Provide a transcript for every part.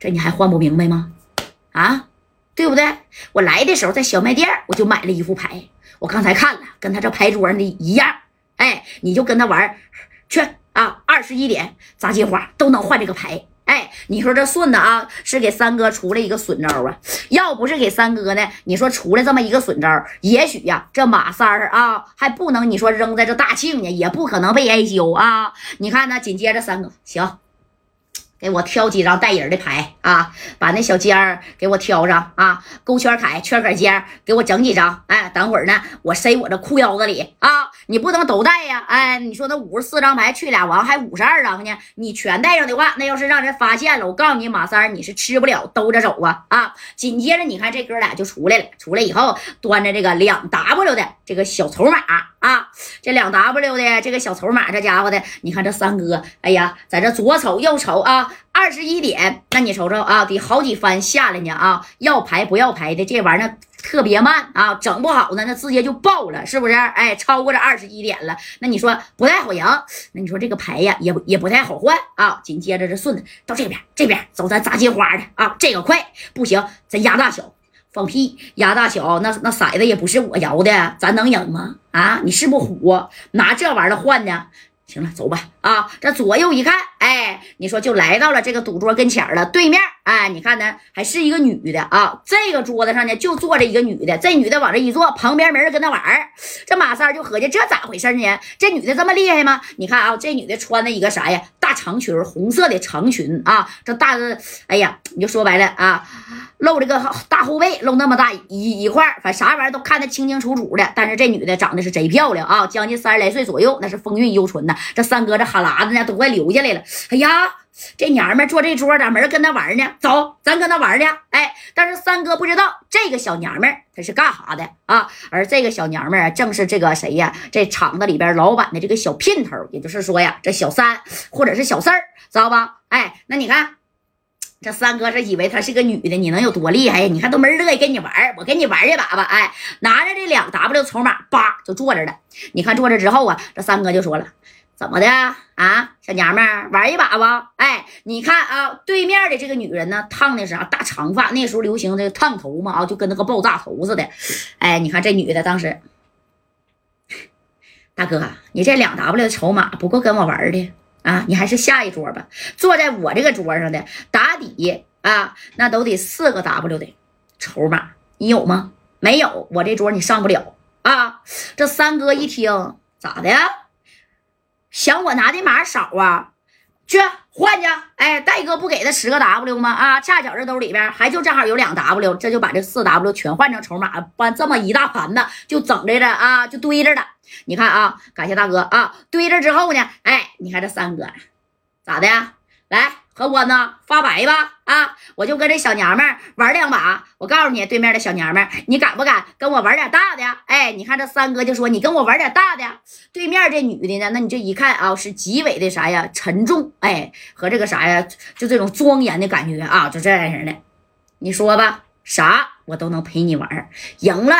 这你还换不明白吗？啊，对不对？我来的时候在小卖店我就买了一副牌，我刚才看了，跟他这牌桌上的一样。哎，你就跟他玩去啊！二十一点砸金花都能换这个牌。哎，你说这顺子啊，是给三哥出了一个损招啊！要不是给三哥呢，你说出来这么一个损招，也许呀，这马三儿啊还不能你说扔在这大庆呢，也不可能被挨削啊！你看呢，紧接着三哥行。给我挑几张带人的牌啊！把那小尖儿给我挑上啊！勾圈凯、圈杆尖给我整几张。哎，等会儿呢，我塞我这裤腰子里啊！你不能都带呀！哎，你说那五十四张牌去俩王，还五十二张呢？你全带上的话，那要是让人发现了，我告诉你，马三儿你是吃不了兜着走啊！啊！紧接着你看这哥俩就出来了，出来以后端着这个两 W 的这个小筹码啊，这两 W 的这个小筹码，这家伙的，你看这三哥，哎呀，在这左瞅右瞅啊。二十一点，那你瞅瞅啊，得好几番下来呢啊！要牌不要牌的，这玩意儿特别慢啊，整不好呢，那直接就爆了，是不是？哎，超过这二十一点了，那你说不太好赢，那你说这个牌呀，也也不太好换啊。紧接着这顺子到这边，这边走，咱砸金花的啊，这个快不行，咱压大小，放屁，压大小，那那骰子也不是我摇的，咱能赢吗？啊，你是不虎，拿这玩意儿换呢？行了，走吧。啊，这左右一看，哎，你说就来到了这个赌桌跟前了。对面，哎，你看呢，还是一个女的啊。这个桌子上呢，就坐着一个女的。这女的往这一坐，旁边没人跟她玩这马三就合计，这咋回事呢？这女的这么厉害吗？你看啊，这女的穿的一个啥呀？大长裙，红色的长裙啊。这大的，哎呀，你就说白了啊，露这个大后背，露那么大一一块反啥玩意儿都看得清清楚楚的。但是这女的长得是贼漂亮啊，将近三十来岁左右，那是风韵犹存呐。这三哥这哈喇子呢，都快流下来了。哎呀，这娘们坐这桌咋没人跟他玩呢？走，咱跟他玩去。哎，但是三哥不知道这个小娘们她是干啥的啊？而这个小娘们，正是这个谁呀？这厂子里边老板的这个小姘头，也就是说呀，这小三或者是小四儿，知道吧？哎，那你看。这三哥是以为她是个女的，你能有多厉害呀？你看都没人乐意跟你玩我跟你玩一把吧。哎，拿着这两 W 筹码，叭就坐着了。你看坐着之后啊，这三哥就说了：“怎么的啊，小娘们儿玩一把吧？”哎，你看啊，对面的这个女人呢，烫的是啥大长发，那时候流行这个烫头嘛啊，就跟那个爆炸头似的。哎，你看这女的当时，大哥，你这两 W 筹码不够跟我玩的。啊，你还是下一桌吧。坐在我这个桌上的打底啊，那都得四个 W 的筹码，你有吗？没有，我这桌你上不了啊。这三哥一听，咋的？想我拿的码少啊？去换去。哎，戴哥不给他十个 W 吗？啊，恰巧这兜里边还就正好有两 W，这就把这四 W 全换成筹码，把这么一大盘子就整着了啊，就堆着了。你看啊，感谢大哥啊！堆着之后呢，哎，你看这三哥咋的？来和我呢发白吧！啊，我就跟这小娘们玩两把。我告诉你，对面的小娘们，你敢不敢跟我玩点大的？哎，你看这三哥就说你跟我玩点大的。对面这女的呢，那你这一看啊，是极为的啥呀？沉重哎，和这个啥呀，就这种庄严的感觉啊，就这样式的。你说吧，啥我都能陪你玩，赢了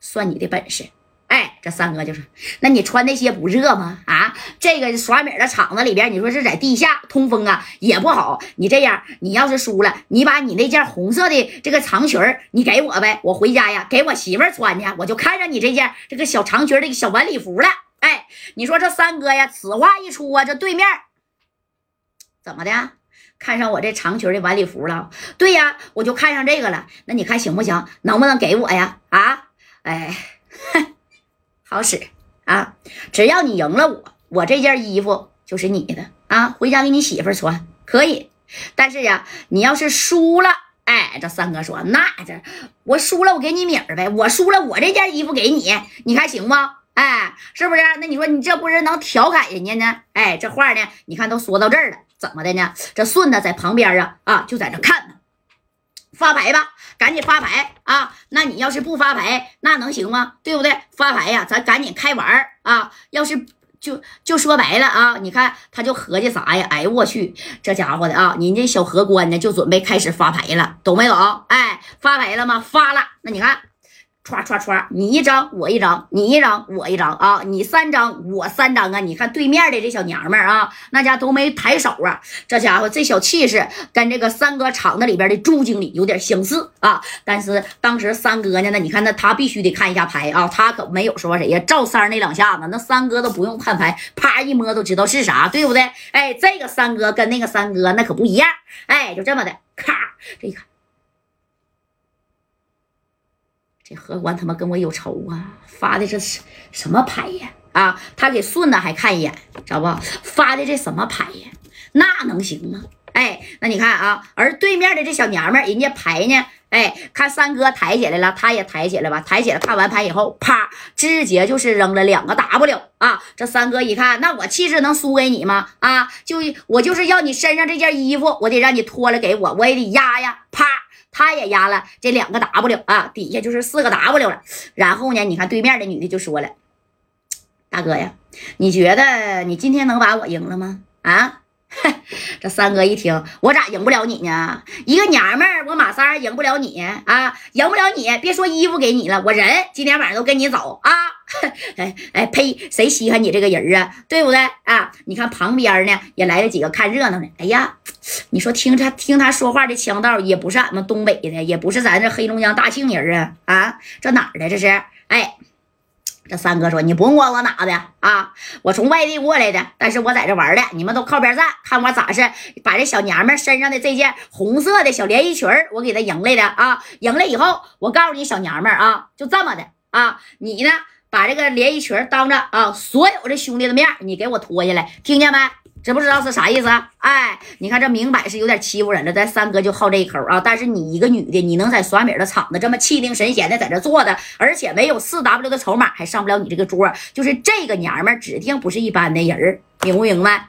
算你的本事。哎，这三哥就说：“那你穿那些不热吗？啊，这个耍米的厂子里边，你说是在地下通风啊，也不好。你这样，你要是输了，你把你那件红色的这个长裙你给我呗，我回家呀，给我媳妇穿去，我就看上你这件这个小长裙的小晚礼服了。哎，你说这三哥呀，此话一出啊，这对面怎么的，看上我这长裙的晚礼服了？对呀，我就看上这个了。那你看行不行？能不能给我呀？啊，哎，” 好使啊！只要你赢了我，我这件衣服就是你的啊！回家给你媳妇穿可以。但是呀，你要是输了，哎，这三哥说那这我输了，我给你米儿呗。我输了，我这件衣服给你，你看行不？哎，是不是？那你说你这不是能调侃人家呢？哎，这话呢，你看都说到这儿了，怎么的呢？这顺子在旁边啊啊，就在这看呢。发牌吧，赶紧发牌啊！那你要是不发牌，那能行吗？对不对？发牌呀，咱赶紧开玩啊！要是就就说白了啊，你看他就合计啥呀？哎呦我去，这家伙的啊，人家小荷官呢，就准备开始发牌了，懂没懂？哎，发牌了吗？发了。那你看歘歘歘，你一张我一张，你一张我一张啊，你三张我三张啊！你看对面的这小娘们儿啊，那家都没抬手啊，这家伙这小气势跟这个三哥厂子里边的朱经理有点相似啊。但是当时三哥呢，那你看那他必须得看一下牌啊，他可没有说谁呀，赵三那两下子，那三哥都不用看牌，啪一摸都知道是啥，对不对？哎，这个三哥跟那个三哥那可不一样，哎，就这么的，咔，这一看。这何官他妈跟我有仇啊！发的这是什么牌呀？啊，他给顺子还看一眼，知道不？发的这什么牌呀？那能行吗？哎，那你看啊，而对面的这小娘们，人家牌呢？哎，看三哥抬起来了，他也抬起来吧。抬起来看完牌以后，啪，直接就是扔了两个 W 啊！这三哥一看，那我气势能输给你吗？啊，就我就是要你身上这件衣服，我得让你脱了给我，我也得压呀！啪。他也压了这两个 W 啊，底下就是四个 W 了。然后呢，你看对面的女的就说了：“大哥呀，你觉得你今天能把我赢了吗？”啊，这三哥一听，我咋赢不了你呢？一个娘们儿，我马三赢不了你啊，赢不了你，别说衣服给你了，我人今天晚上都跟你走啊！哎哎呸，谁稀罕你这个人啊？对不对啊？你看旁边呢，也来了几个看热闹的。哎呀。你说听他听他说话的腔调，也不是俺们东北的，也不是咱这黑龙江大庆人啊啊，这哪儿的这是？哎，这三哥说你不用管我哪的啊，我从外地过来的，但是我在这玩的，你们都靠边站，看我咋是把这小娘们身上的这件红色的小连衣裙我给她赢来的啊，赢了以后，我告诉你小娘们啊，就这么的啊，你呢把这个连衣裙当着啊所有的兄弟的面，你给我脱下来，听见没？知不知道是啥意思？哎，你看这明摆是有点欺负人了。咱三哥就好这一口啊。但是你一个女的，你能在耍米的场子这么气定神闲的在这坐着，而且没有四 W 的筹码，还上不了你这个桌，就是这个娘们指定不是一般的人明不明白？